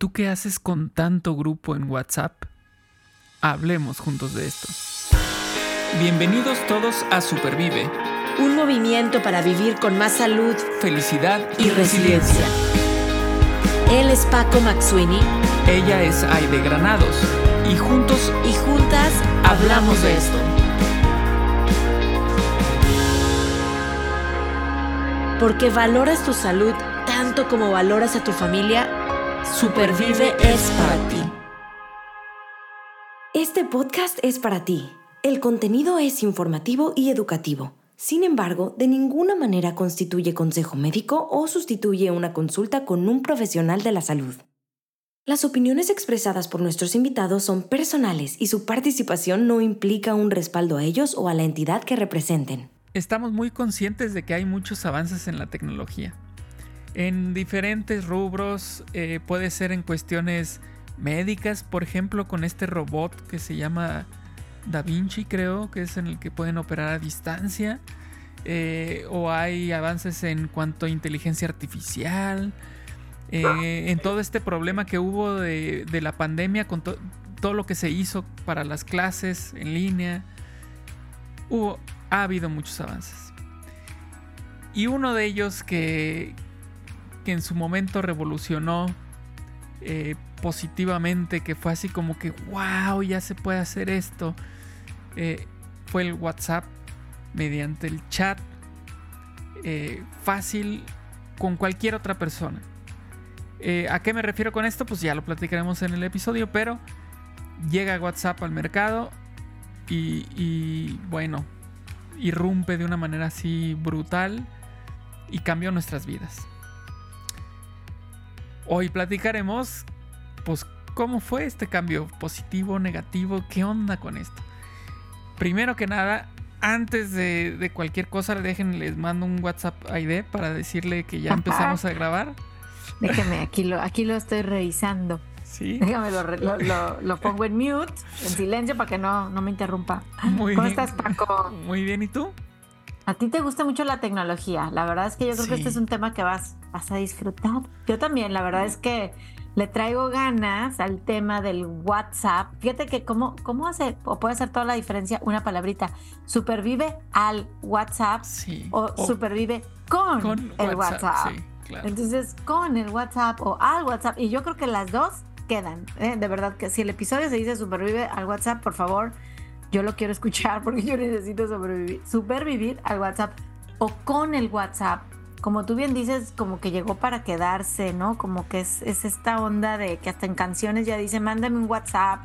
tú qué haces con tanto grupo en WhatsApp? Hablemos juntos de esto. Bienvenidos todos a Supervive. Un movimiento para vivir con más salud, felicidad y, resiliencia. Él es Paco Maxuini. Ella es Aide Granados. Y juntos y juntas hablamos de esto. Porque valoras tu salud tanto como valoras a tu familia, Supervive es para ti. Este podcast es para ti. El contenido es informativo y educativo. Sin embargo, de ninguna manera constituye consejo médico o sustituye una consulta con un profesional de la salud. Las opiniones expresadas por nuestros invitados son personales y su participación no implica un respaldo a ellos o a la entidad que representen estamos muy conscientes de que hay muchos avances en la tecnología. En diferentes rubros, eh, puede ser en cuestiones médicas, por ejemplo, con este robot que se llama Da Vinci, creo, que es en el que pueden operar a distancia. Eh, o hay avances en cuanto a inteligencia artificial. Eh, en todo este problema que hubo de, la pandemia, con todo lo que se hizo para las clases en línea. Hubo ha habido muchos avances. Y uno de ellos que, en su momento revolucionó eh, positivamente, que fue así como que, wow, ya se puede hacer esto, eh, fue el WhatsApp mediante el chat eh, fácil con cualquier otra persona. ¿A qué me refiero con esto? Pues ya lo platicaremos en el episodio, pero llega WhatsApp al mercado y bueno, irrumpe de una manera así brutal y cambió nuestras vidas. Hoy platicaremos, pues, cómo fue este cambio, positivo, negativo, qué onda con esto. Primero que nada, antes de, cualquier cosa, dejen, les mando un WhatsApp ID para decirle que ya empezamos a grabar. Déjeme, aquí lo, aquí lo estoy revisando. Déjame, lo, pongo en mute, en silencio, para que no, no me interrumpa. Muy ¿Cómo estás, Paco? Muy bien, ¿y tú? A ti te gusta mucho la tecnología. La verdad es que yo creo que este es un tema que vas, vas a disfrutar. Yo también, la verdad es que le traigo ganas al tema del WhatsApp. Fíjate que cómo, cómo hace o puede hacer toda la diferencia una palabrita. Supervive al WhatsApp o, supervive con, el WhatsApp. Entonces, con el WhatsApp o al WhatsApp. Y yo creo que las dos quedan. ¿eh? De verdad que si el episodio se dice supervive al WhatsApp, por favor, yo lo quiero escuchar porque yo necesito sobrevivir, supervivir al WhatsApp o con el WhatsApp. Como tú bien dices, como que llegó para quedarse, ¿no? Como que es, esta onda de que hasta en canciones ya dice, mándame un WhatsApp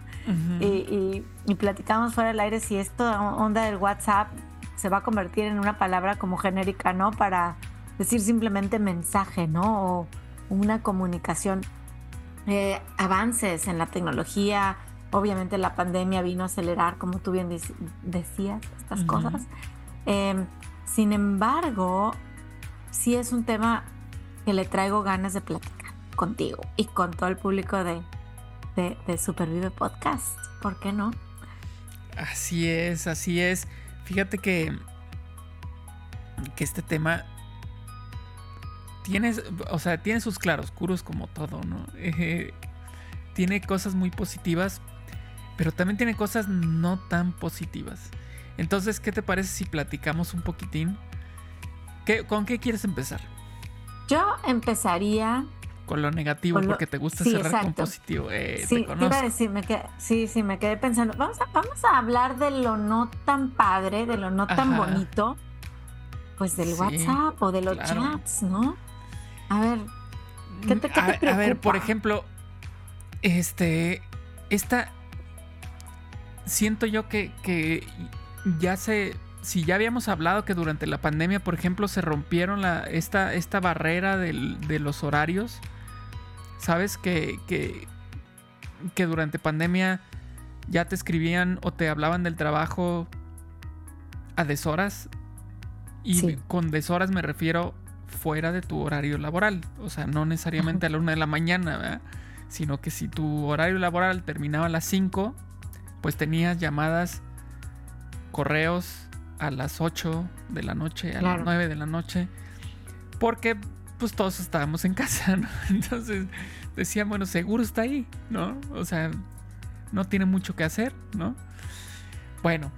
y, y, platicamos fuera del aire si esta onda del WhatsApp se va a convertir en una palabra como genérica, ¿no? Para decir simplemente mensaje, ¿no? O una comunicación. Eh, avances en la tecnología. Obviamente la pandemia vino a acelerar, como tú bien decías, estas cosas. Em, sin embargo, sí es un tema que le traigo ganas de platicar contigo y con todo el público de, de, de Supervive Podcast. ¿Por qué no? Así es, así es. Fíjate que, que este tema tiene, o sea, tiene sus claroscuros como todo, ¿no? Eh, tiene cosas muy positivas, pero también tiene cosas no tan positivas. Entonces, ¿qué te parece si platicamos un poquitín? ¿Con qué quieres empezar? Yo empezaría con lo negativo porque te gusta cerrar con positivo. Eh, sí, iba a decir, me sí, sí, me quedé pensando. Vamos a, vamos a hablar de lo no tan padre, de lo no tan bonito, pues del WhatsApp o de los chats, ¿no? A ver, ¿qué te, qué a, ver, por ejemplo, este, esta, siento yo que, que ya se, si ya habíamos hablado que durante la pandemia, por ejemplo, se rompieron la, esta, esta barrera del, de los horarios, sabes que, que, que durante pandemia ya te escribían o te hablaban del trabajo a deshoras. Y con deshoras me refiero fuera de tu horario laboral. O sea, no necesariamente a la una de la mañana, sino que si tu horario laboral terminaba a las 5, pues tenías llamadas, correos a las 8 de la noche, a las 9 de la noche, porque pues todos estábamos en casa, ¿no? Entonces decían, bueno, seguro está ahí, ¿no? O sea, no tiene mucho que hacer, ¿no? Bueno,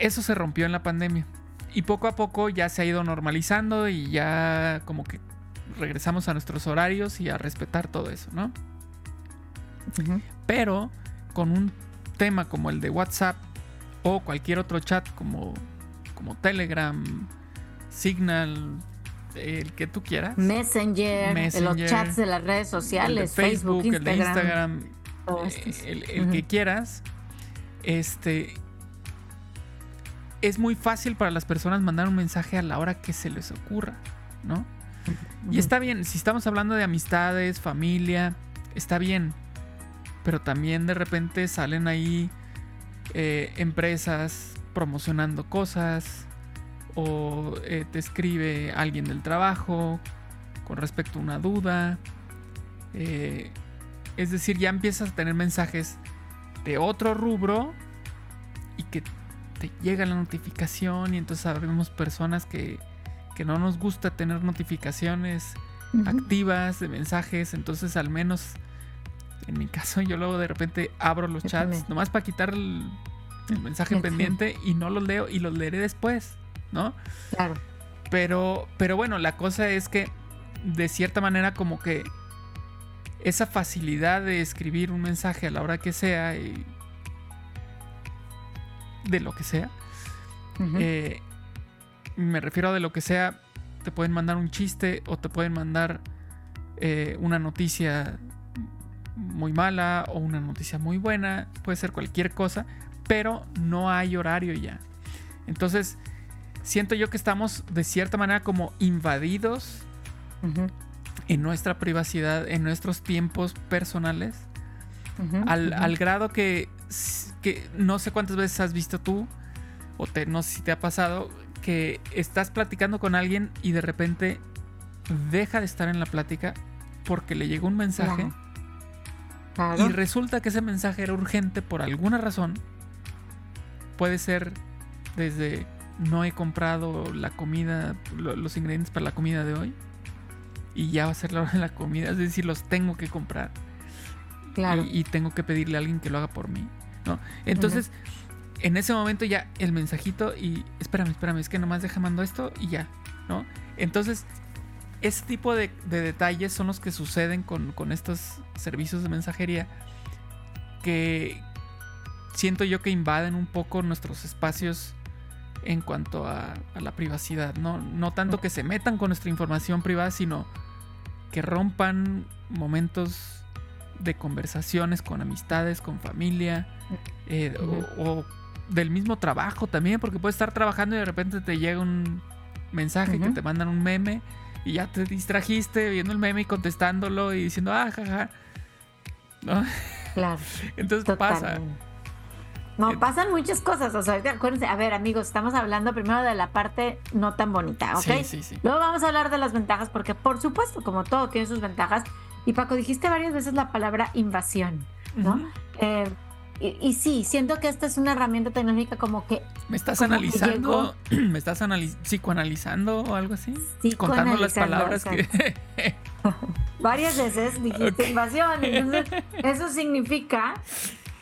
eso se rompió en la pandemia. Y poco a poco ya se ha ido normalizando y ya como que regresamos a nuestros horarios y a respetar todo eso, ¿no? Pero con un tema como el de WhatsApp o cualquier otro chat como, como Telegram, Signal, el que tú quieras. Messenger, los chats de las redes sociales, Facebook, Instagram, el de Instagram, eh, el, que quieras. Este es muy fácil para las personas mandar un mensaje a la hora que se les ocurra, ¿no? Y está bien, si estamos hablando de amistades, familia, está bien. Pero también de repente salen ahí eh, empresas promocionando cosas o eh, te escribe alguien del trabajo con respecto a una duda. Eh, es decir, ya empiezas a tener mensajes de otro rubro y que te llega la notificación y entonces sabemos personas que, que no nos gusta tener notificaciones activas de mensajes, entonces al menos en mi caso yo luego de repente abro los chats nomás para quitar el, mensaje pendiente y no los leo y los leeré después, ¿no? Claro. Pero, pero bueno, la cosa es que de cierta manera como que esa facilidad de escribir un mensaje a la hora que sea y de lo que sea, eh, me refiero a de lo que sea, te pueden mandar un chiste o te pueden mandar eh, una noticia muy mala o una noticia muy buena, puede ser cualquier cosa, pero no hay horario ya. Entonces, siento yo que estamos de cierta manera como invadidos en nuestra privacidad, en nuestros tiempos personales, al, grado que, que, no sé cuántas veces has visto tú, o te, no sé si te ha pasado, que estás platicando con alguien y de repente deja de estar en la plática porque le llegó un mensaje. Y resulta que ese mensaje era urgente por alguna razón. Puede ser desde no he comprado la comida, los ingredientes para la comida de hoy. Y ya va a ser la hora de la comida. Es decir, los tengo que comprar. Claro. Y, tengo que pedirle a alguien que lo haga por mí. ¿no? Entonces, en ese momento ya el mensajito y espérame, espérame, es que nomás deja mando esto y ya, ¿no? Entonces, ese tipo de, detalles son los que suceden con, estos servicios de mensajería que siento yo que invaden un poco nuestros espacios en cuanto a, la privacidad, ¿no? No tanto que se metan con nuestra información privada, sino que rompan momentos de conversaciones con amistades, con familia, eh, o del mismo trabajo también, porque puedes estar trabajando y de repente te llega un mensaje que te mandan un meme y ya te distrajiste viendo el meme y contestándolo y diciendo, ah, jaja. ¿No? Claro. Entonces pasa. No, pasan muchas cosas. O sea, acuérdense, a ver, amigos, estamos hablando primero de la parte no tan bonita, ¿ok? Sí, sí, sí. Luego vamos a hablar de las ventajas, porque por supuesto, como todo tiene sus ventajas. Y Paco, dijiste varias veces la palabra invasión, ¿no? Y, sí, siento que esta es una herramienta tecnológica como que... ¿Me estás analizando? ¿Me estás psicoanalizando o algo así? Contando las palabras que... Varias veces dijiste invasión. Entonces, eso significa...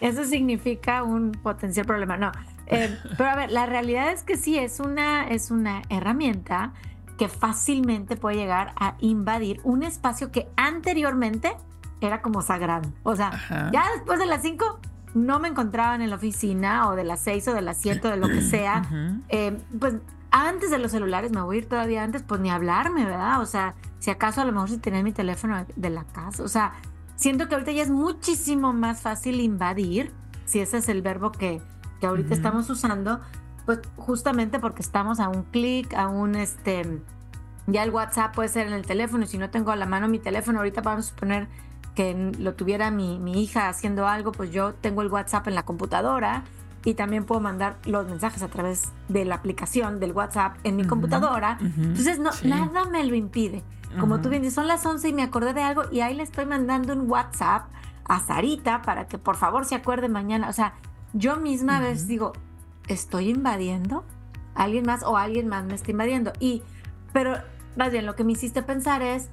Eso significa un potencial problema. No. Eh, pero a ver, la realidad es que sí, es una, es una herramienta que fácilmente puede llegar a invadir un espacio que anteriormente era como sagrado. O sea, ya después de las 5 no me encontraban en la oficina o de las seis o de las siete de lo que sea, eh, pues antes de los celulares, me voy a ir todavía antes, pues ni hablarme, ¿verdad? O sea, si acaso a lo mejor si tenía mi teléfono de la casa, o sea, siento que ahorita ya es muchísimo más fácil invadir, si ese es el verbo que, que ahorita estamos usando, pues justamente porque estamos a un clic, a un este, ya el WhatsApp puede ser en el teléfono, y si no tengo a la mano mi teléfono, ahorita vamos a suponer que lo tuviera mi, hija haciendo algo, pues yo tengo el WhatsApp en la computadora y también puedo mandar los mensajes a través de la aplicación del WhatsApp en mi computadora. Entonces, no, nada me lo impide. Como tú bien dices, son las 11 y me acordé de algo y ahí le estoy mandando un WhatsApp a Sarita para que por favor se acuerde mañana. O sea, yo misma a veces digo, ¿estoy invadiendo? ¿Alguien más o alguien más me está invadiendo? Y, pero más bien, lo que me hiciste pensar es,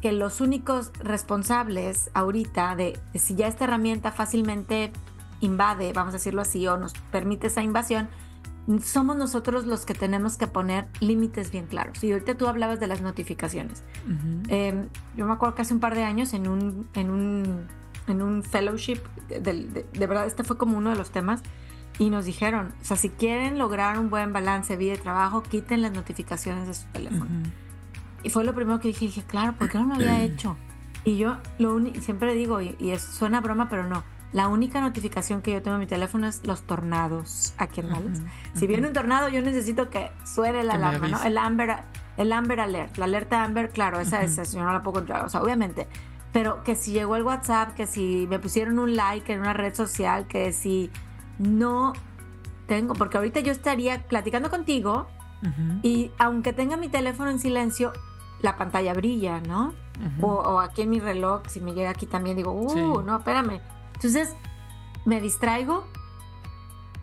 que los únicos responsables ahorita de, si ya esta herramienta fácilmente invade, vamos a decirlo así, o nos permite esa invasión, somos nosotros los que tenemos que poner límites bien claros. Y ahorita tú hablabas de las notificaciones. Em, yo me acuerdo que hace un par de años en un, en un, en un fellowship, de, verdad, este fue como uno de los temas, y nos dijeron, o sea, si quieren lograr un buen balance vida y trabajo, quiten las notificaciones de su teléfono. Y fue lo primero que dije, dije, claro, ¿por qué no lo había hecho? Y yo lo siempre digo, y, y suena broma, pero no, la única notificación que yo tengo en mi teléfono es los tornados aquí en Dallas. Si viene un tornado, yo necesito que suene la alarma, ¿no? El Amber, el Amber Alert, la alerta Amber, claro, esa es, yo no la puedo controlar, o sea, obviamente. Pero que si llegó el WhatsApp, que si me pusieron un like en una red social, que si no tengo, porque ahorita yo estaría platicando contigo y aunque tenga mi teléfono en silencio, la pantalla brilla, ¿no? o, aquí en mi reloj, si me llega aquí también, digo, uh, no, espérame entonces, me distraigo,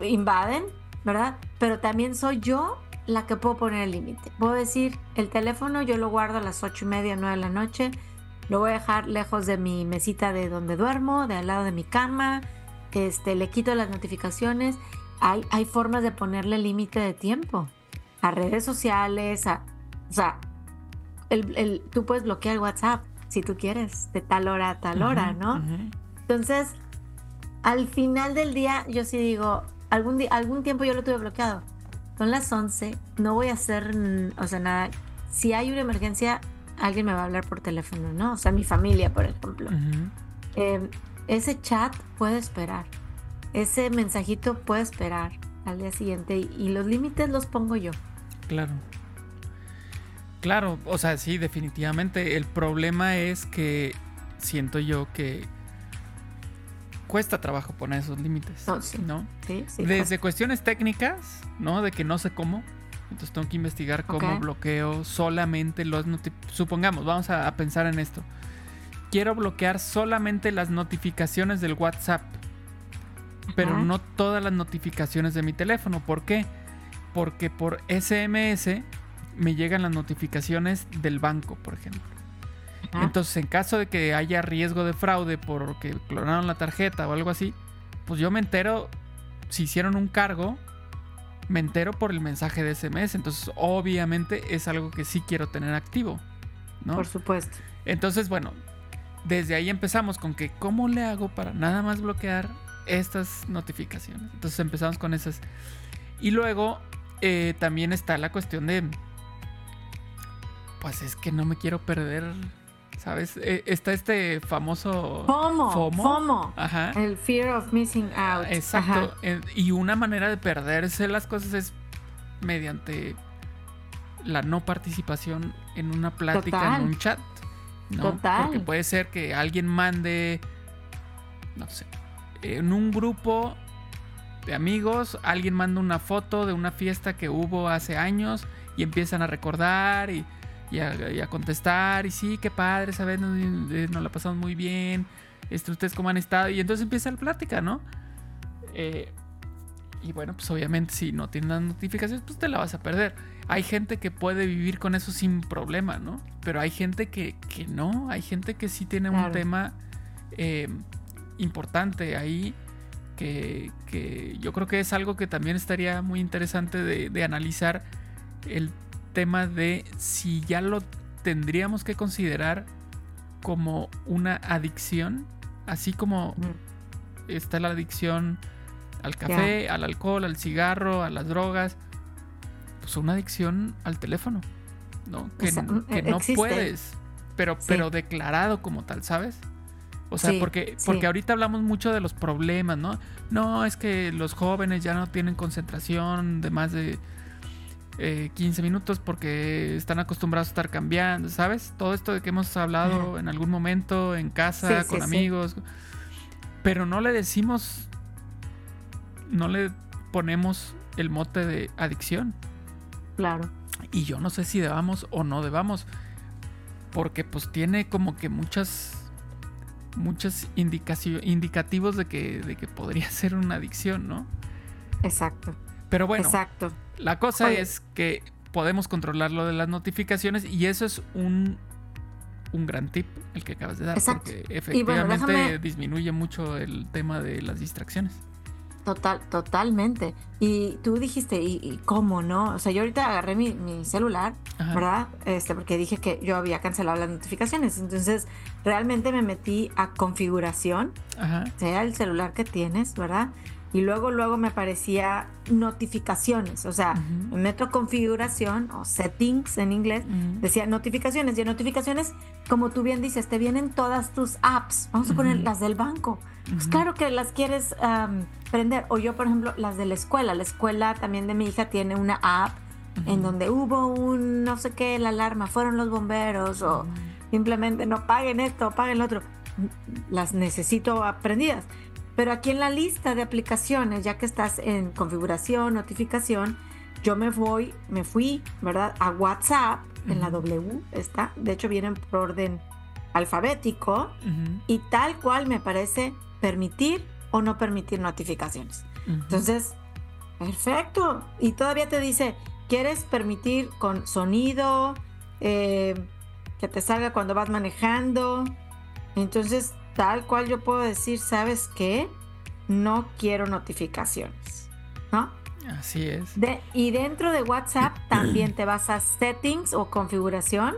invaden, ¿verdad? Pero también soy yo la que puedo poner el límite. Puedo decir, el teléfono yo lo guardo a las ocho y media, nueve de la noche, lo voy a dejar lejos de mi mesita de donde duermo, de al lado de mi cama, este, le quito las notificaciones. Hay, hay formas de ponerle límite de tiempo a redes sociales, a, o sea, el, tú puedes bloquear WhatsApp si tú quieres, de tal hora a tal hora, ¿no? Entonces, al final del día, yo sí digo, algún, algún tiempo yo lo tuve bloqueado. Son las 11, no voy a hacer, o sea, nada. Si hay una emergencia, alguien me va a hablar por teléfono, ¿no? O sea, mi familia, por ejemplo. Em, ese chat puede esperar. Ese mensajito puede esperar al día siguiente y los límites los pongo yo. Claro. Claro, o sea, sí, definitivamente. El problema es que siento yo que cuesta trabajo poner esos límites. ¿no? Desde cuestiones técnicas, ¿no? De que no sé cómo. Entonces tengo que investigar cómo bloqueo solamente los Supongamos, vamos a, pensar en esto. Quiero bloquear solamente las notificaciones del WhatsApp. Pero no todas las notificaciones de mi teléfono. ¿Por qué? Porque por SMS me llegan las notificaciones del banco, por ejemplo. Entonces, en caso de que haya riesgo de fraude porque clonaron la tarjeta o algo así, pues yo me entero, si hicieron un cargo, me entero por el mensaje de SMS. Entonces, obviamente es algo que sí quiero tener activo, ¿no? Por supuesto. Entonces, bueno, desde ahí empezamos con que, ¿cómo le hago para nada más bloquear estas notificaciones? Entonces empezamos con esas. Y luego eh, también está la cuestión de, pues es que no me quiero perder ¿Sabes? Eh, está este famoso FOMO. FOMO. Ajá. El fear of missing out. Exacto. Y una manera de perderse las cosas es mediante la no participación en una plática, en un chat. ¿no? Total. Porque puede ser que alguien mande, no sé, en un grupo de amigos, alguien manda una foto de una fiesta que hubo hace años y empiezan a recordar y y a, contestar. Y sí, qué padre, ¿sabes? Nos, eh, nos, la pasamos muy bien. Este, ¿Ustedes cómo han estado? Y entonces empieza la plática, ¿no? Eh, y bueno, pues obviamente si no tienes las notificaciones, pues te la vas a perder. Hay gente que puede vivir con eso sin problema, ¿no? Pero hay gente que, que no. Hay gente que sí tiene un tema eh, importante ahí. Que, que, yo creo que es algo que también estaría muy interesante de, de analizar el tema de si ya lo tendríamos que considerar como una adicción, así como está la adicción al café, al alcohol, al cigarro, a las drogas, pues una adicción al teléfono, ¿no? Que, no puedes, pero, pero declarado como tal, ¿sabes? O sea, porque, porque ahorita hablamos mucho de los problemas, ¿no? No, es que los jóvenes ya no tienen concentración de más de 15 eh, minutos porque están acostumbrados a estar cambiando, ¿sabes? Todo esto de que hemos hablado en algún momento en casa, con amigos, pero no le decimos, no le ponemos el mote de adicción. Claro. Y yo no sé si debamos o no debamos, porque pues tiene como que muchas muchos indicativos de que, de que podría ser una adicción, ¿no? Exacto. Pero bueno, Exacto. La cosa es que podemos controlar lo de las notificaciones y eso es un un gran tip el que acabas de dar, porque efectivamente disminuye mucho el tema de las distracciones. Total, totalmente. Y tú dijiste, ¿y, cómo no? O sea, yo ahorita agarré mi, celular, ¿verdad? Este, porque dije que yo había cancelado las notificaciones. Entonces, realmente me metí a configuración, sea el celular que tienes, ¿verdad? Y luego, luego me aparecía notificaciones. O sea, me meto a configuración o settings en inglés, decía notificaciones. Y en notificaciones, como tú bien dices, te vienen todas tus apps. Vamos a poner las del banco. Pues claro que las quieres aprender. O yo, por ejemplo, las de la escuela. La escuela también de mi hija tiene una app en donde hubo un no sé qué, la alarma, fueron los bomberos o simplemente no paguen esto, paguen lo otro. Las necesito aprendidas. Pero aquí en la lista de aplicaciones, ya que estás en configuración, notificación, yo me voy, me fui, ¿verdad? A WhatsApp, en la W está. De hecho, vienen por orden alfabético y tal cual me parece permitir o no permitir notificaciones. Entonces, perfecto. Y todavía te dice, ¿quieres permitir con sonido? Eh, que te salga cuando vas manejando. Entonces, tal cual yo puedo decir, ¿sabes qué? No quiero notificaciones. ¿No? Así es. y dentro de WhatsApp también te vas a settings o configuración.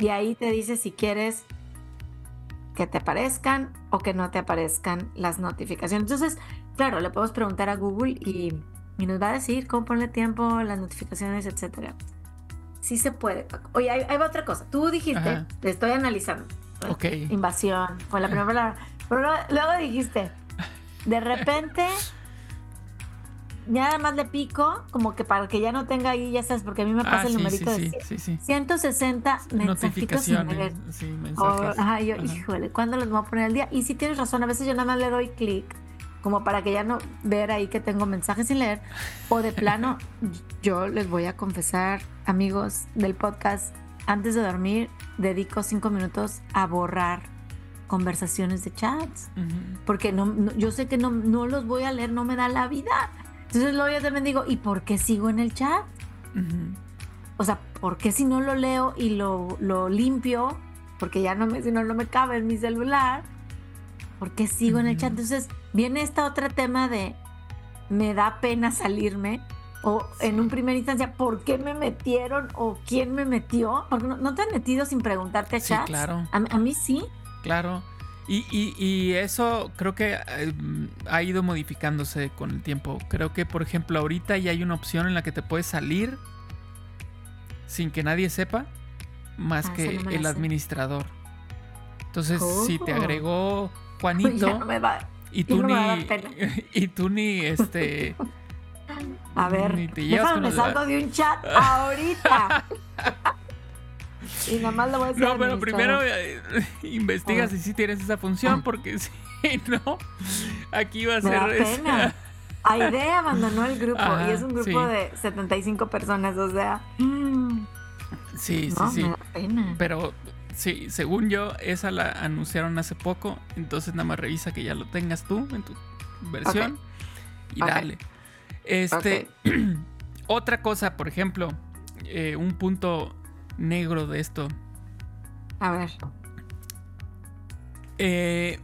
Y ahí te dice si quieres que te aparezcan o que no te aparezcan las notificaciones. Entonces, claro, le podemos preguntar a Google y, nos va a decir cómo ponerle tiempo, las notificaciones, etcétera. Sí se puede, Oye, hay, otra cosa. Tú dijiste, te estoy analizando. Ok. Invasión, fue la primera palabra. Pero luego dijiste, de repente nada más le pico, como que para que ya no tenga ahí, ya sabes, porque a mí me pasa ah, el numerito de 160 mensajitos sin leer. Sí, mensajes. ajá, yo, híjole, ¿cuándo los voy a poner al día? Y si tienes razón, a veces yo nada más le doy clic, como para que ya no ver ahí que tengo mensajes sin leer. O de plano, yo les voy a confesar, amigos del podcast, antes de dormir, dedico cinco minutos a borrar conversaciones de chats. Porque no, yo sé que no, no los voy a leer, no me da la vida. Entonces luego yo también digo, ¿y por qué sigo en el chat? O sea, ¿por qué si no lo leo y lo, lo, limpio? Porque ya no me, si no, no me cabe en mi celular. ¿Por qué sigo en el chat? Entonces viene esta otra tema de, me da pena salirme. O en un primer instancia, ¿por qué me metieron? ¿O quién me metió? Porque no, te han metido sin preguntarte a sí, claro. A, a mí sí. Claro. Y, eso creo que eh, ha ido modificándose con el tiempo. Creo que, por ejemplo, ahorita ya hay una opción en la que te puedes salir sin que nadie sepa, más ah, que el administrador. Entonces, si te agregó Juanito y tú ni y tú ni este a ver, ni te me salgo de un chat ahorita. Y nada más lo voy a decir. No, pero primero eh, investiga si sí tienes esa función, ah. porque si no, aquí va a ser. Da Aide abandonó el grupo y es un grupo de 75 personas, o sea. Sí, sí, sí. Pero sí, según yo, esa la anunciaron hace poco, entonces nada más revisa que ya lo tengas tú en tu versión y dale. Este, otra cosa, por ejemplo, eh, un punto negro de esto. A ver. Eh,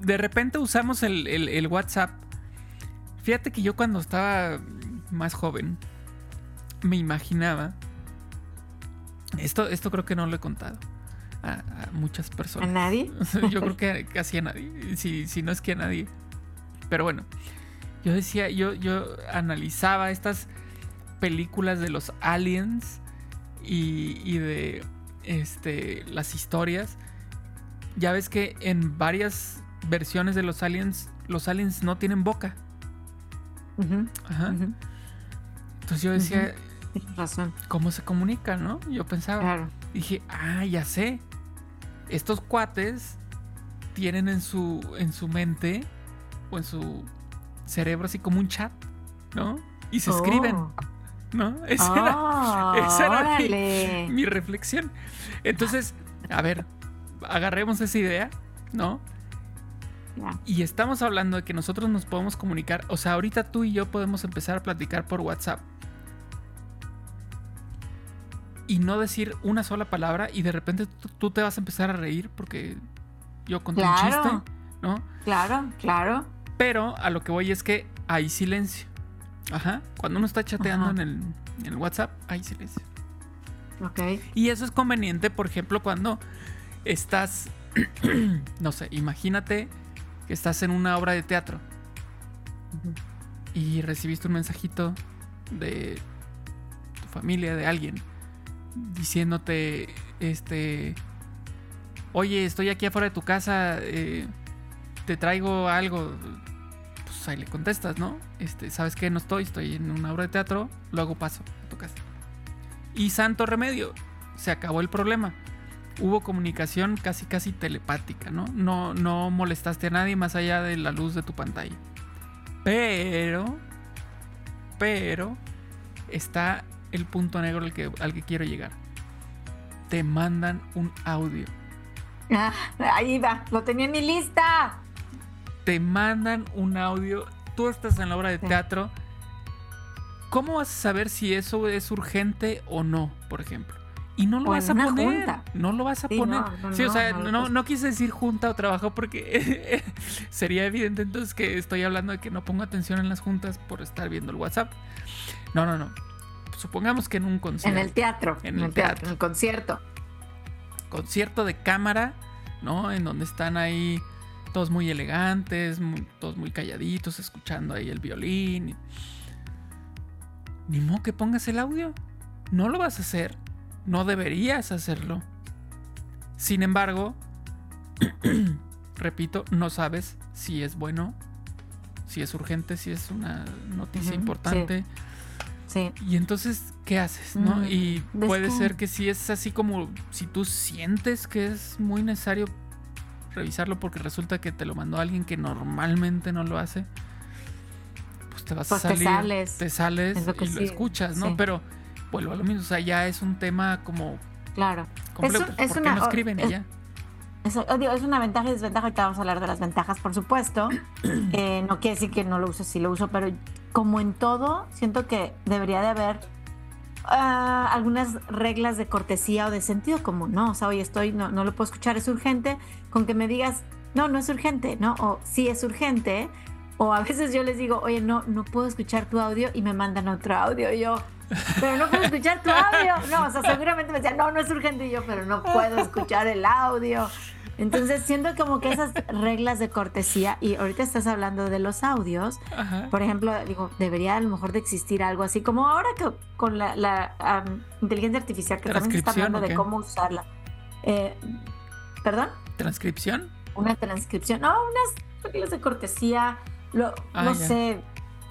de repente usamos el, WhatsApp. Fíjate que yo cuando estaba más joven me imaginaba. Esto, esto creo que no lo he contado a, muchas personas. ¿A nadie? yo creo que casi a nadie. Si, si no es que a nadie. Pero bueno, yo decía, yo, yo analizaba estas películas de los aliens y, de este, las historias, ya ves que en varias versiones de los aliens, los aliens no tienen boca. Ajá. Entonces yo decía, razón. ¿cómo se comunican, no? Yo pensaba, dije, ah, ya sé. Estos cuates tienen en su, en su mente o en su cerebro así como un chat, ¿no? Y se escriben. Oh. ¿no? Esa era, ah, mi, reflexión. Entonces, a ver, agarremos esa idea, ¿no? Y estamos hablando de que nosotros nos podemos comunicar, o sea, ahorita tú y yo podemos empezar a platicar por WhatsApp. y no decir una sola palabra y de repente tú te vas a empezar a reír porque yo conté un chiste, ¿no? Claro, claro. Pero a lo que voy es que hay silencio. Ajá. Cuando uno está chateando en el, en el, WhatsApp, hay silencio. Ok. Y eso es conveniente, por ejemplo, cuando estás, no sé, imagínate que estás en una obra de teatro y recibiste un mensajito de tu familia, de alguien, diciéndote, este, oye, estoy aquí afuera de tu casa, eh, te traigo algo. Pues ahí le contestas, ¿no? Este, ¿sabes qué? No estoy, estoy en una obra de teatro, luego paso a. Y santo remedio, se acabó el problema. Hubo comunicación casi casi telepática, ¿no? No, no molestaste a nadie más allá de la luz de tu pantalla. Pero, pero, está el punto negro al que, al que quiero llegar. Te mandan un audio. Ah, ahí va, lo tenía en mi lista. Te mandan un audio. Tú estás en la obra de teatro. ¿Cómo vas a saber si eso es urgente o no, por ejemplo? Y no lo vas a poner. No lo vas a poner. sí, o sea, no, no, quise decir junta o trabajo porque sería evidente entonces que estoy hablando de que no pongo atención en las juntas por estar viendo el WhatsApp. No, no, no. Supongamos que en un concierto. En el teatro. En, el, teatro. En el concierto. Concierto de cámara, ¿no? En donde están ahí todos muy elegantes, todos muy calladitos, escuchando ahí el violín. Ni modo que pongas el audio. No lo vas a hacer no deberías hacerlo. Sin embargo, repito, no sabes si es bueno, si es urgente, si es una noticia importante. Sí. Y entonces, ¿qué haces? ¿no? Mm, y puede ser que si es así como si tú sientes que es muy necesario revisarlo porque resulta que te lo mandó alguien que normalmente no lo hace, pues te vas a pues salir, te sales, te sales y lo escuchas, ¿no? Pero vuelvo a lo mismo. O sea, ya es un tema como. Claro. es, una, no escriben es, ella? Es, es, una ventaja y desventaja. Ahorita vamos a hablar de las ventajas, por supuesto. Eh, no quiere decir que no lo uso, sí lo uso, pero como en todo, siento que debería de haber ah, algunas reglas de cortesía o de sentido común, ¿no? O sea, oye, estoy, no, no lo puedo escuchar, es urgente, con que me digas, no, no es urgente, ¿no? O sí es urgente. O a veces yo les digo, oye, no, no puedo escuchar tu audio y me mandan otro audio. Y yo, pero no puedo escuchar tu audio. No, o sea, seguramente me decían, no, no es urgente. Y yo, pero no puedo escuchar el audio. Entonces siento como que esas reglas de cortesía, y ahorita estás hablando de los audios, por ejemplo, digo, debería a lo mejor de existir algo así, como ahora que con la, inteligencia artificial, que también se está hablando de cómo usarla. Eh, ¿Perdón? ¿Transcripción? Una transcripción, no, unas reglas de cortesía, lo, ah, no sé,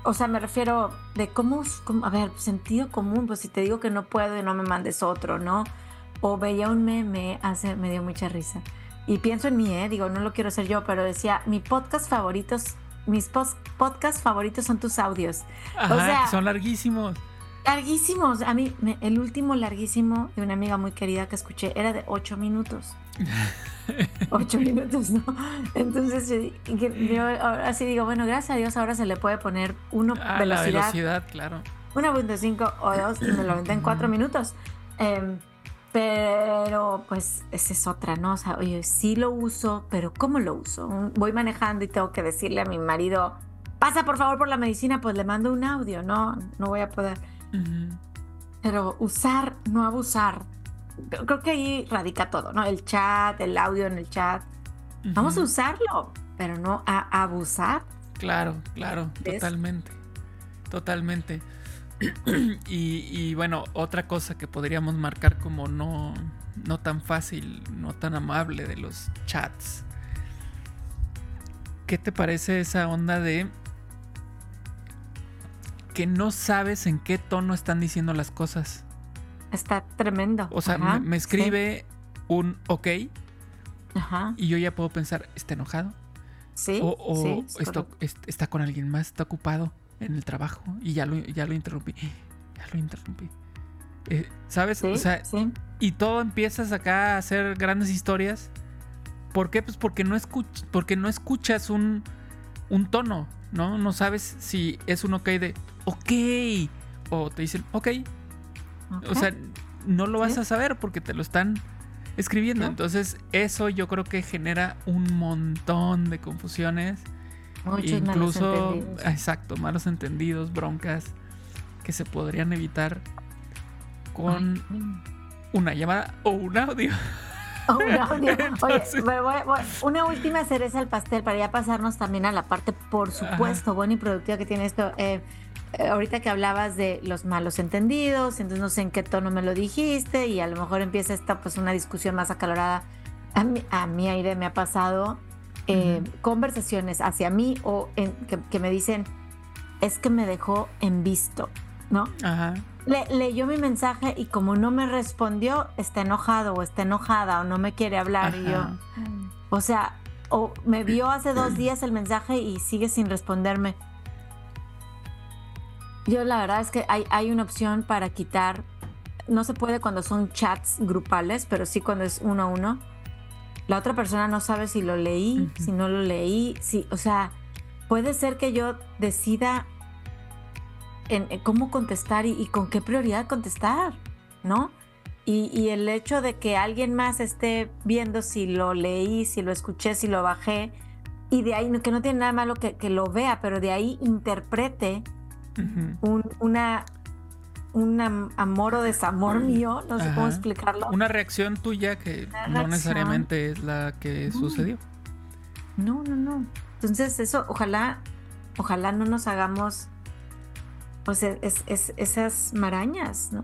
o sea, me refiero de cómo, a ver, sentido común, pues si te digo que no puedo y no me mandes otro, ¿no? O veía un meme, hace, me dio mucha risa. Y pienso en mí, ¿eh? Digo, no lo quiero hacer yo, pero decía, mi podcast favoritos, mis podcasts favoritos son tus audios. Ajá, o sea, son larguísimos. Larguísimos. A mí, el último larguísimo de una amiga muy querida que escuché era de ocho minutos. ocho minutos, ¿no? Entonces yo así digo, bueno, gracias a Dios ahora se le puede poner uno ah, velocidad. La velocidad, claro. 1.5 o 2 y me lo aventé en cuatro minutos. Em, pero pues esa es otra, ¿no? O sea, oye, sí lo uso, pero ¿cómo lo uso? Voy manejando y tengo que decirle a mi marido, pasa por favor por la medicina, pues le mando un audio, no, no voy a poder. Pero usar, no abusar. Creo que ahí radica todo, ¿no? El chat, el audio en el chat. Vamos a usarlo, pero no a abusar. Claro, claro, totalmente. Totalmente. y, bueno, otra cosa que podríamos marcar como no, no tan fácil, no tan amable de los chats. ¿Qué te parece esa onda de que no sabes en qué tono están diciendo las cosas. Está tremendo. O sea, me, escribe un ok Ajá. y yo ya puedo pensar, ¿está enojado? Sí. O, está con alguien más, está ocupado en el trabajo y ya lo, ya lo interrumpí. Ya lo interrumpí. Eh, ¿Sabes? o sea, y todo empiezas acá a hacer grandes historias. ¿Por qué? Pues porque no, porque no escuchas un, un tono, ¿no? No sabes si es un ok de ok. O te dicen ok. O sea, no lo vas a saber porque te lo están escribiendo. Entonces, eso yo creo que genera un montón de confusiones. Muchos incluso, malos exacto, malos entendidos, broncas que se podrían evitar con una llamada o un audio. un audio. Oye, una última cereza al pastel para ya pasarnos también a la parte, por supuesto, buena y productiva que tiene esto. Eh, eh, ahorita que hablabas de los malos entendidos, entonces no sé en qué tono me lo dijiste y a lo mejor empieza esta pues una discusión más acalorada. A mí, a mí Aire, me ha pasado eh, conversaciones hacia mí o que, me dicen, es que me dejó en visto, ¿no? Ajá. Le, leyó mi mensaje y como no me respondió, está enojado o está enojada o no me quiere hablar. Y yo, o sea, o me vio hace dos días el mensaje y sigue sin responderme. Yo la verdad es que hay, hay una opción para quitar, no se puede cuando son chats grupales, pero sí cuando es uno a uno. La otra persona no sabe si lo leí, si no lo leí, si, o sea, puede ser que yo decida en, cómo contestar y, con qué prioridad contestar, ¿no? Y, el hecho de que alguien más esté viendo si lo leí, si lo escuché, si lo bajé, y de ahí, que no tiene nada malo que, que lo vea, pero de ahí interprete un, una, un amor o desamor mío, no sé cómo explicarlo. Una reacción tuya que no necesariamente es la que sucedió. No, no, no. Entonces eso, ojalá, ojalá no nos hagamos, pues es, esas marañas, ¿no?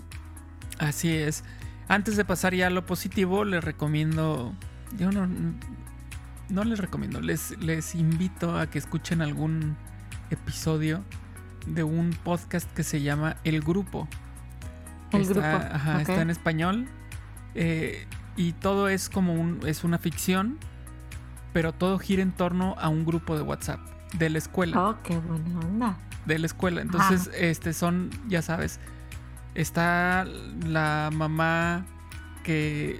Así es. Antes de pasar ya a lo positivo, les recomiendo, yo no, no les recomiendo, les, les invito a que escuchen algún episodio de un podcast que se llama El Grupo. El está, Grupo. Ajá, está en español. Eh, y todo es como un, es una ficción, pero todo gira en torno a un grupo de WhatsApp de la escuela. Oh, qué buena onda. De la escuela. Entonces, este son, ya sabes, está la mamá que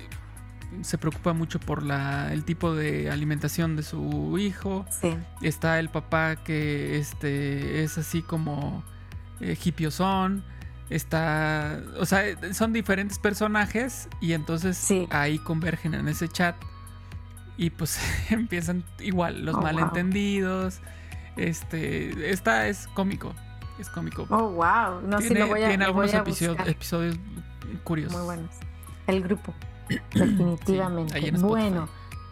se preocupa mucho por la, el tipo de alimentación de su hijo. Sí. Está el papá que este, es así como eh, hipiosón. Está, o sea, son diferentes personajes y entonces ahí convergen en ese chat y pues empiezan igual los oh, malentendidos. Este, esta es cómico, es cómico. Oh, wow. No, tiene, voy a, tiene algunos episodios, episodios curiosos. Muy buenos. El grupo. Definitivamente. bueno,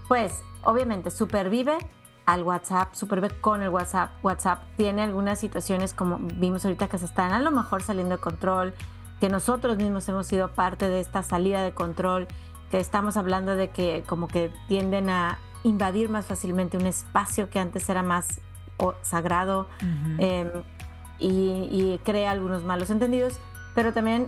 pues obviamente supervive al WhatsApp, supervive con el WhatsApp. WhatsApp tiene algunas situaciones como vimos ahorita que se están a lo mejor saliendo de control, que nosotros mismos hemos sido parte de esta salida de control, que estamos hablando de que como que tienden a invadir más fácilmente un espacio que antes era más sagrado em, y, y crea algunos malos entendidos, pero también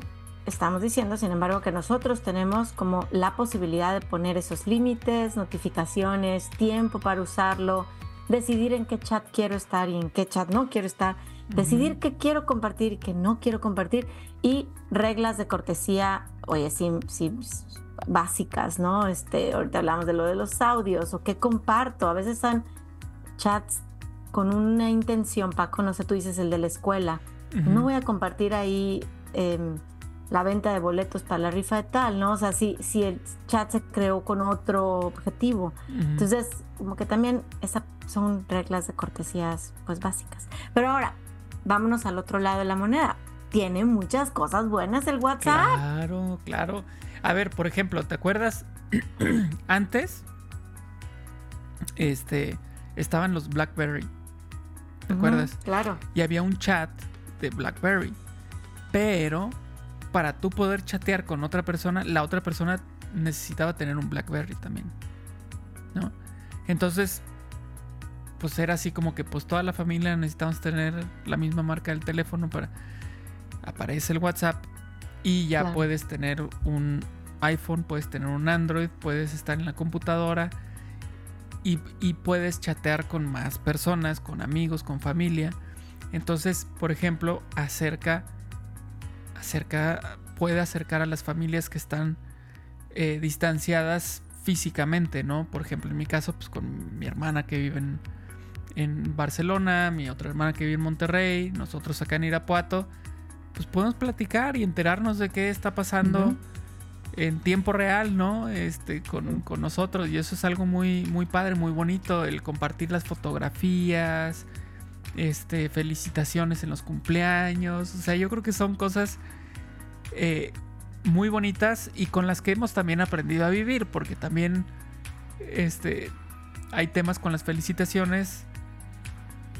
estamos diciendo, sin embargo, que nosotros tenemos como la posibilidad de poner esos límites, notificaciones, tiempo para usarlo, decidir en qué chat quiero estar y en qué chat no quiero estar, decidir qué quiero compartir y qué no quiero compartir y reglas de cortesía, oye, sí, sí, básicas, ¿no? Este, ahorita hablamos de lo de los audios o qué comparto, a veces son chats con una intención, Paco, no sé, tú dices el de la escuela, no voy a compartir ahí... Eh, la venta de boletos para la rifa de tal, ¿no? O sea, si, si el chat se creó con otro objetivo. Entonces, como que también esas son reglas de cortesías, pues básicas. Pero ahora, vámonos al otro lado de la moneda. Tiene muchas cosas buenas el WhatsApp. Claro, claro. A ver, por ejemplo, ¿te acuerdas? Antes, este, estaban los BlackBerry. ¿Te acuerdas? Claro. Y había un chat de BlackBerry. Pero para tú poder chatear con otra persona, la otra persona necesitaba tener un BlackBerry también. ¿No? Entonces, pues era así como que pues toda la familia necesitamos tener la misma marca del teléfono para aparece el WhatsApp y ya puedes tener un iPhone, puedes tener un Android, puedes estar en la computadora y, y puedes chatear con más personas, con amigos, con familia. Entonces, por ejemplo, acerca acerca, puede acercar a las familias que están eh, distanciadas físicamente, ¿no? Por ejemplo, en mi caso, pues con mi hermana que vive en, Barcelona, mi otra hermana que vive en Monterrey, nosotros acá en Irapuato, pues podemos platicar y enterarnos de qué está pasando en tiempo real, ¿no? Este, con, con, nosotros. Y eso es algo muy, muy padre, muy bonito. El compartir las fotografías. Este, felicitaciones en los cumpleaños. O sea, yo creo que son cosas eh, muy bonitas y con las que hemos también aprendido a vivir. Porque también este, hay temas con las felicitaciones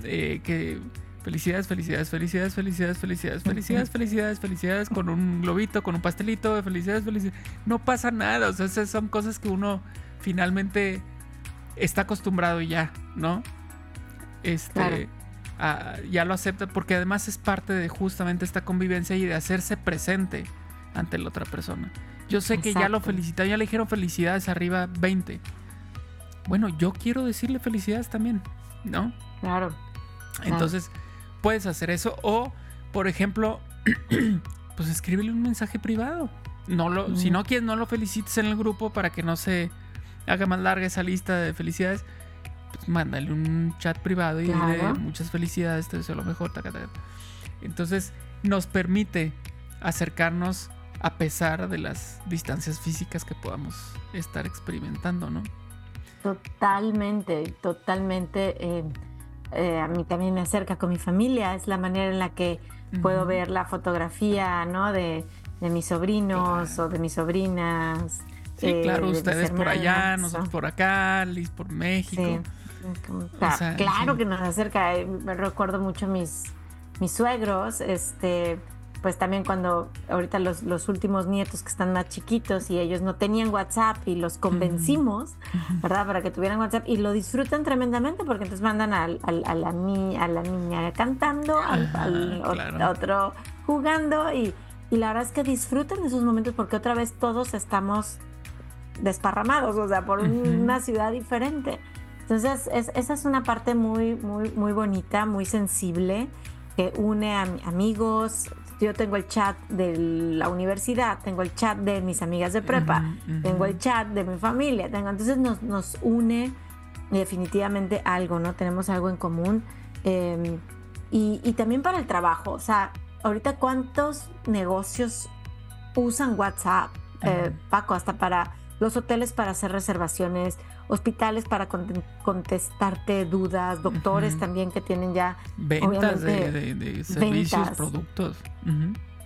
eh, que Felicidades, felicidades, felicidades, felicidades, felicidades, felicidades, felicidades, felicidades, con un globito, con un pastelito, felicidades, felicidades. No pasa nada, o sea, son cosas que uno finalmente está acostumbrado ya, ¿no? Este, ya lo acepta porque además es parte de justamente esta convivencia y de hacerse presente ante la otra persona. Yo sé que ya lo felicitaron, ya le dijeron felicidades arriba 20. Bueno, yo quiero decirle felicidades también, ¿no? Claro. Entonces, puedes hacer eso. O, por ejemplo, pues escríbele un mensaje privado. No lo, Si no quieres, no lo felicites en el grupo para que no se haga más larga esa lista de felicidades. Mándale un chat privado y dile muchas felicidades, te deseo lo mejor. Entonces, nos permite acercarnos a pesar de las distancias físicas que podamos estar experimentando, ¿no? Totalmente, totalmente. Eh, eh, a mí también me acerca con mi familia, es la manera en la que puedo ver la fotografía, ¿no? De, mis sobrinos o de mis sobrinas. Sí, claro, ustedes por allá, nosotros por acá, Liz por México. Claro que nos acerca. Eh, me recuerdo mucho mis, mis suegros, este, pues también cuando ahorita los, los, últimos nietos que están más chiquitos y ellos no tenían WhatsApp y los convencimos, ¿verdad? Para que tuvieran WhatsApp y lo disfrutan tremendamente porque entonces mandan al, a, la, a la niña cantando, al, otro jugando y, y, la verdad es que disfrutan de esos momentos porque otra vez todos estamos desparramados, o sea, por una ciudad diferente. Entonces, esa es una parte muy, muy, muy bonita, muy sensible que une a amigos, yo tengo el chat de la universidad, tengo el chat de mis amigas de prepa, tengo el chat de mi familia, tengo, entonces nos, nos une definitivamente algo, ¿no? Tenemos algo en común. Em, y, también para el trabajo, o sea, ahorita cuántos negocios usan WhatsApp, eh, Paco, hasta para los hoteles para hacer reservaciones, hospitales para contestarte dudas, doctores también que tienen ya ventas de, servicios, productos.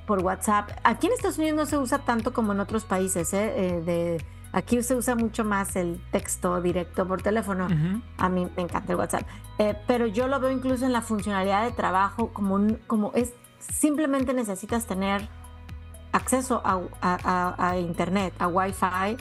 Por WhatsApp. Aquí en Estados Unidos no se usa tanto como en otros países. ¿eh? eh de, aquí se usa mucho más el texto directo por teléfono. A mí me encanta el WhatsApp. Eh, pero yo lo veo incluso en la funcionalidad de trabajo como, como es, simplemente necesitas tener acceso a, a, a Internet, a Wi-Fi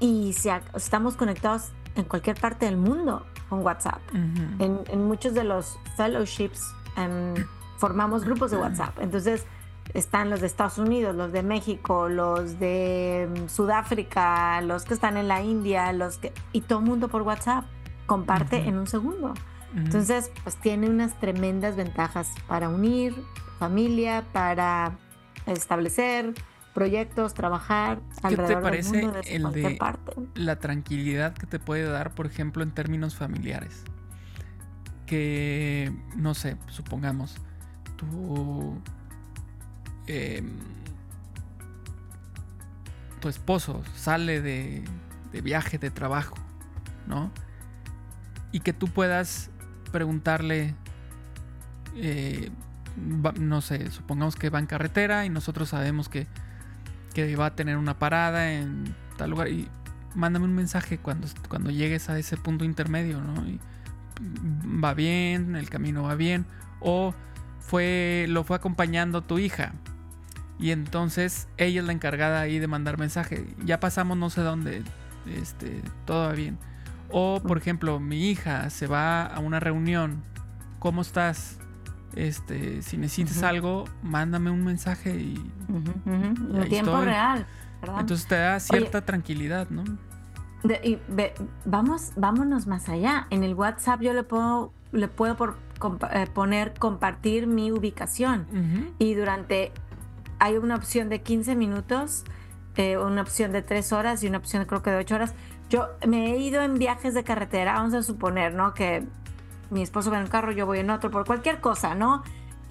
y si estamos conectados en cualquier parte del mundo con WhatsApp. en, muchos de los fellowships em, formamos grupos de WhatsApp. Entonces están los de Estados Unidos, los de México, los de em, Sudáfrica, los que están en la India, los que y todo el mundo por WhatsApp comparte en un segundo. Entonces, pues tiene unas tremendas ventajas para unir familia, para establecer proyectos, trabajar ¿Qué te parece el de la tranquilidad que te puede dar, por ejemplo, en términos familiares? Que, no sé, supongamos, tu, em, tu esposo sale de, de viaje, de trabajo, ¿no? Y que tú puedas preguntarle, eh, no sé, supongamos que va en carretera y nosotros sabemos que que va a tener una parada en tal lugar y mándame un mensaje cuando, cuando llegues a ese punto intermedio, ¿no? Va bien, el camino va bien, o fue, lo fue acompañando tu hija. Y entonces ella es la encargada ahí de mandar mensaje. Ya pasamos no sé dónde, este, todo va bien. O por ejemplo, mi hija se va a una reunión. ¿Cómo estás? Este, si necesitas algo, mándame un mensaje y, en tiempo real. Entonces te da cierta tranquilidad, ¿no? y vamos, vámonos más allá. En el WhatsApp yo le puedo, le puedo eh, poner compartir mi ubicación y durante hay una opción de 15 minutos, eh, una opción de 3 horas y una opción creo que de 8 horas. Yo me he ido en viajes de carretera, vamos a suponer, ¿no? Que mi esposo va en un carro, yo voy en otro, por cualquier cosa, ¿no?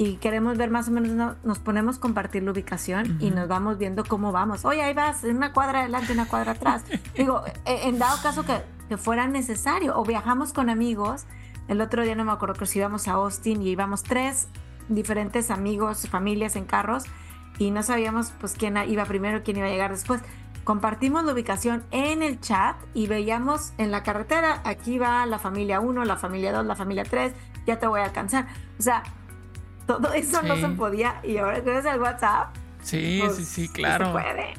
y queremos ver más o menos, nos ponemos a compartir la ubicación y nos vamos viendo cómo vamos. Oye, ahí vas, una cuadra adelante, una cuadra atrás. Digo, e, en dado caso que, que, fuera necesario, o viajamos con amigos. El otro día no me acuerdo que si íbamos a Austin y íbamos tres diferentes amigos, familias en carros y no sabíamos pues quién iba primero, quién iba a llegar después. Compartimos la ubicación en el chat y veíamos en la carretera, aquí va la familia 1, la familia 2, la familia 3, ya te voy a alcanzar. O sea, todo eso no se podía y ahora gracias al WhatsApp. Sí, sí, sí, pues, claro. Se puede.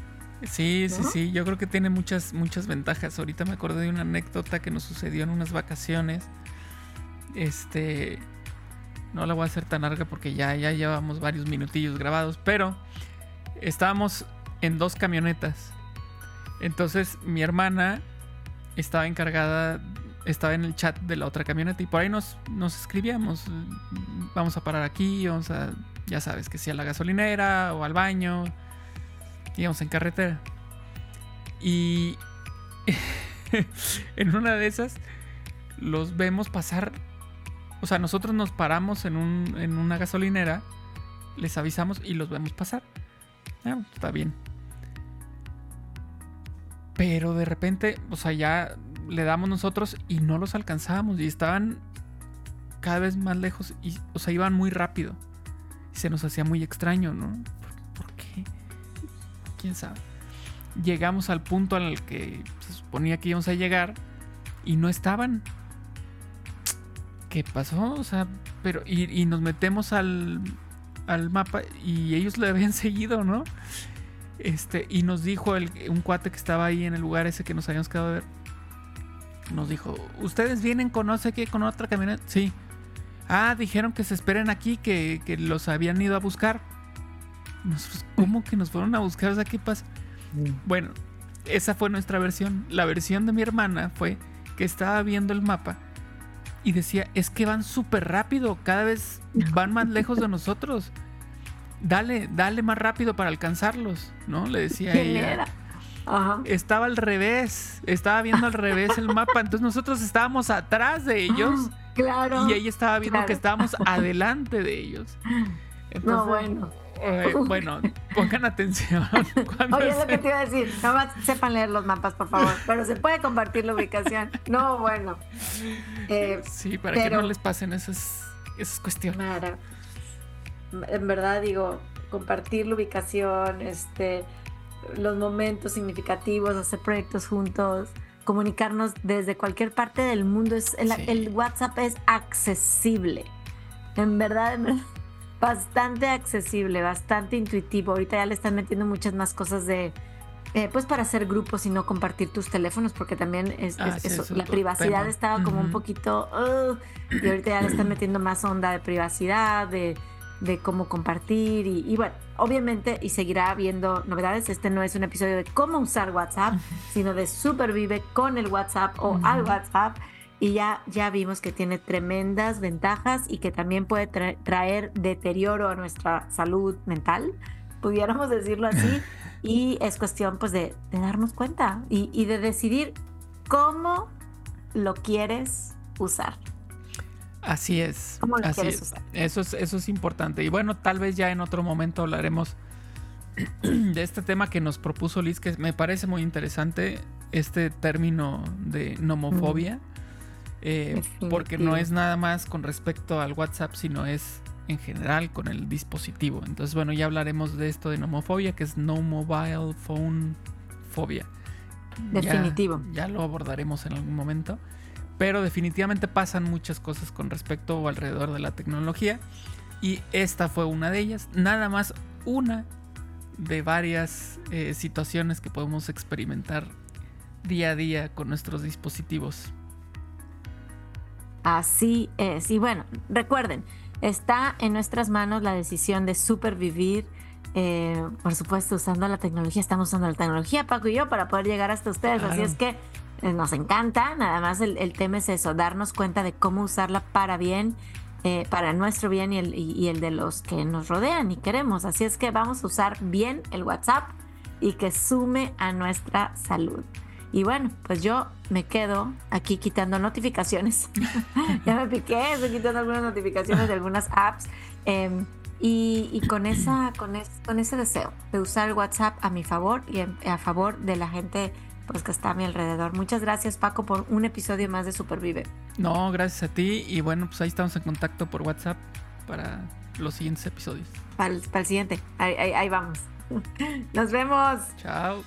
Sí, sí, sí, yo creo que tiene muchas, muchas ventajas. Ahorita me acordé de una anécdota que nos sucedió en unas vacaciones. Este, no la voy a hacer tan larga porque ya, ya llevamos varios minutillos grabados, pero estábamos en dos camionetas. Entonces mi hermana estaba encargada, estaba en el chat de la otra camioneta y por ahí nos, nos escribíamos, vamos a parar aquí, vamos a, ya sabes, que sea a la gasolinera o al baño, íbamos en carretera. Y en una de esas los vemos pasar o sea, nosotros nos paramos en, un, en una gasolinera, les avisamos y los vemos pasar. Ah, está bien. Pero de repente, o sea, ya le damos nosotros y no los alcanzábamos y estaban cada vez más lejos y, o sea, iban muy rápido. Y se nos hacía muy extraño, ¿no? ¿Por, qué? ¿Quién sabe? Llegamos al punto al que se suponía que íbamos a llegar y no estaban. ¿qué pasó? O sea, pero y, nos metemos al, al, mapa y ellos lo habían seguido, ¿no? Este, y nos dijo el, un cuate que estaba ahí en el lugar ese que nos habíamos quedado a ver. Nos dijo, ¿ustedes vienen con no sé qué, con otra camioneta? Sí. Ah, dijeron que se esperen aquí, que, que los habían ido a buscar. ¿cómo que nos fueron a buscar? O sea, ¿qué pasa? Mm. Bueno, esa fue nuestra versión. La versión de mi hermana fue que estaba viendo el mapa y decía, es que van súper rápido, cada vez van más lejos de nosotros. Dale, dale más rápido para alcanzarlos, ¿no? Le decía ella. Estaba al revés, estaba viendo al revés el mapa, entonces nosotros estábamos atrás de ellos. claro. Y ella estaba viendo que estábamos adelante de ellos. no, bueno. Eh, bueno, pongan atención. Oye, es lo que te iba a decir. Nada más sepan leer los mapas, por favor. Pero se puede compartir la ubicación. No, bueno. Eh, sí, para que no les pasen esas, esas cuestiones. En verdad, digo, compartir la ubicación, este, los momentos significativos, hacer proyectos juntos, comunicarnos desde cualquier parte del mundo. Es, el, el WhatsApp es accesible. En verdad, en verdad bastante accesible, bastante intuitivo. Ahorita ya le están metiendo muchas más cosas de, eh, pues para hacer grupos y no compartir tus teléfonos, porque también es, ah, eso, la privacidad estaba como un poquito, y ahorita ya le están metiendo más onda de privacidad, de, cómo compartir y, bueno, obviamente y seguirá habiendo novedades. Este no es un episodio de cómo usar WhatsApp, sino de supervive con el WhatsApp o al WhatsApp y ya, ya vimos que tiene tremendas ventajas y que también puede traer deterioro a nuestra salud mental, pudiéramos decirlo así, y es cuestión pues de, darnos cuenta y, de decidir cómo lo quieres usar. Así es. ¿Cómo lo quieres usar? Eso es, eso es importante. Y bueno, tal vez ya en otro momento hablaremos de este tema que nos propuso Liz, que me parece muy interesante, este término de nomofobia. Eh, porque no es nada más con respecto al WhatsApp, sino es en general con el dispositivo. Entonces, bueno, ya hablaremos de esto de nomofobia, que es no mobile phone fobia. Definitivo. Ya, lo abordaremos en algún momento. Pero definitivamente pasan muchas cosas con respecto o alrededor de la tecnología. Y esta fue una de ellas. Nada más una de varias eh, situaciones que podemos experimentar día a día con nuestros dispositivos. Así es. Y bueno, recuerden, está en nuestras manos la decisión de supervivir. Eh, por supuesto, usando la tecnología, estamos usando la tecnología, Paco y yo, para poder llegar hasta ustedes. Así es que nos encanta. Nada más el, tema es eso, darnos cuenta de cómo usarla para bien, eh, para nuestro bien y el, y el de los que nos rodean y queremos. Así es que vamos a usar bien el WhatsApp y que sume a nuestra salud. Y bueno, pues yo me quedo aquí quitando notificaciones. ya me piqué, estoy quitando algunas notificaciones de algunas apps. Em, y, con, esa, con, con ese deseo de usar el WhatsApp a mi favor y a favor de la gente pues que está a mi alrededor. Muchas gracias Paco por un episodio más de Supervive. No, gracias a ti y bueno, pues ahí estamos en contacto por WhatsApp para los siguientes episodios. Para el, siguiente, ahí vamos. Nos vemos. Chao.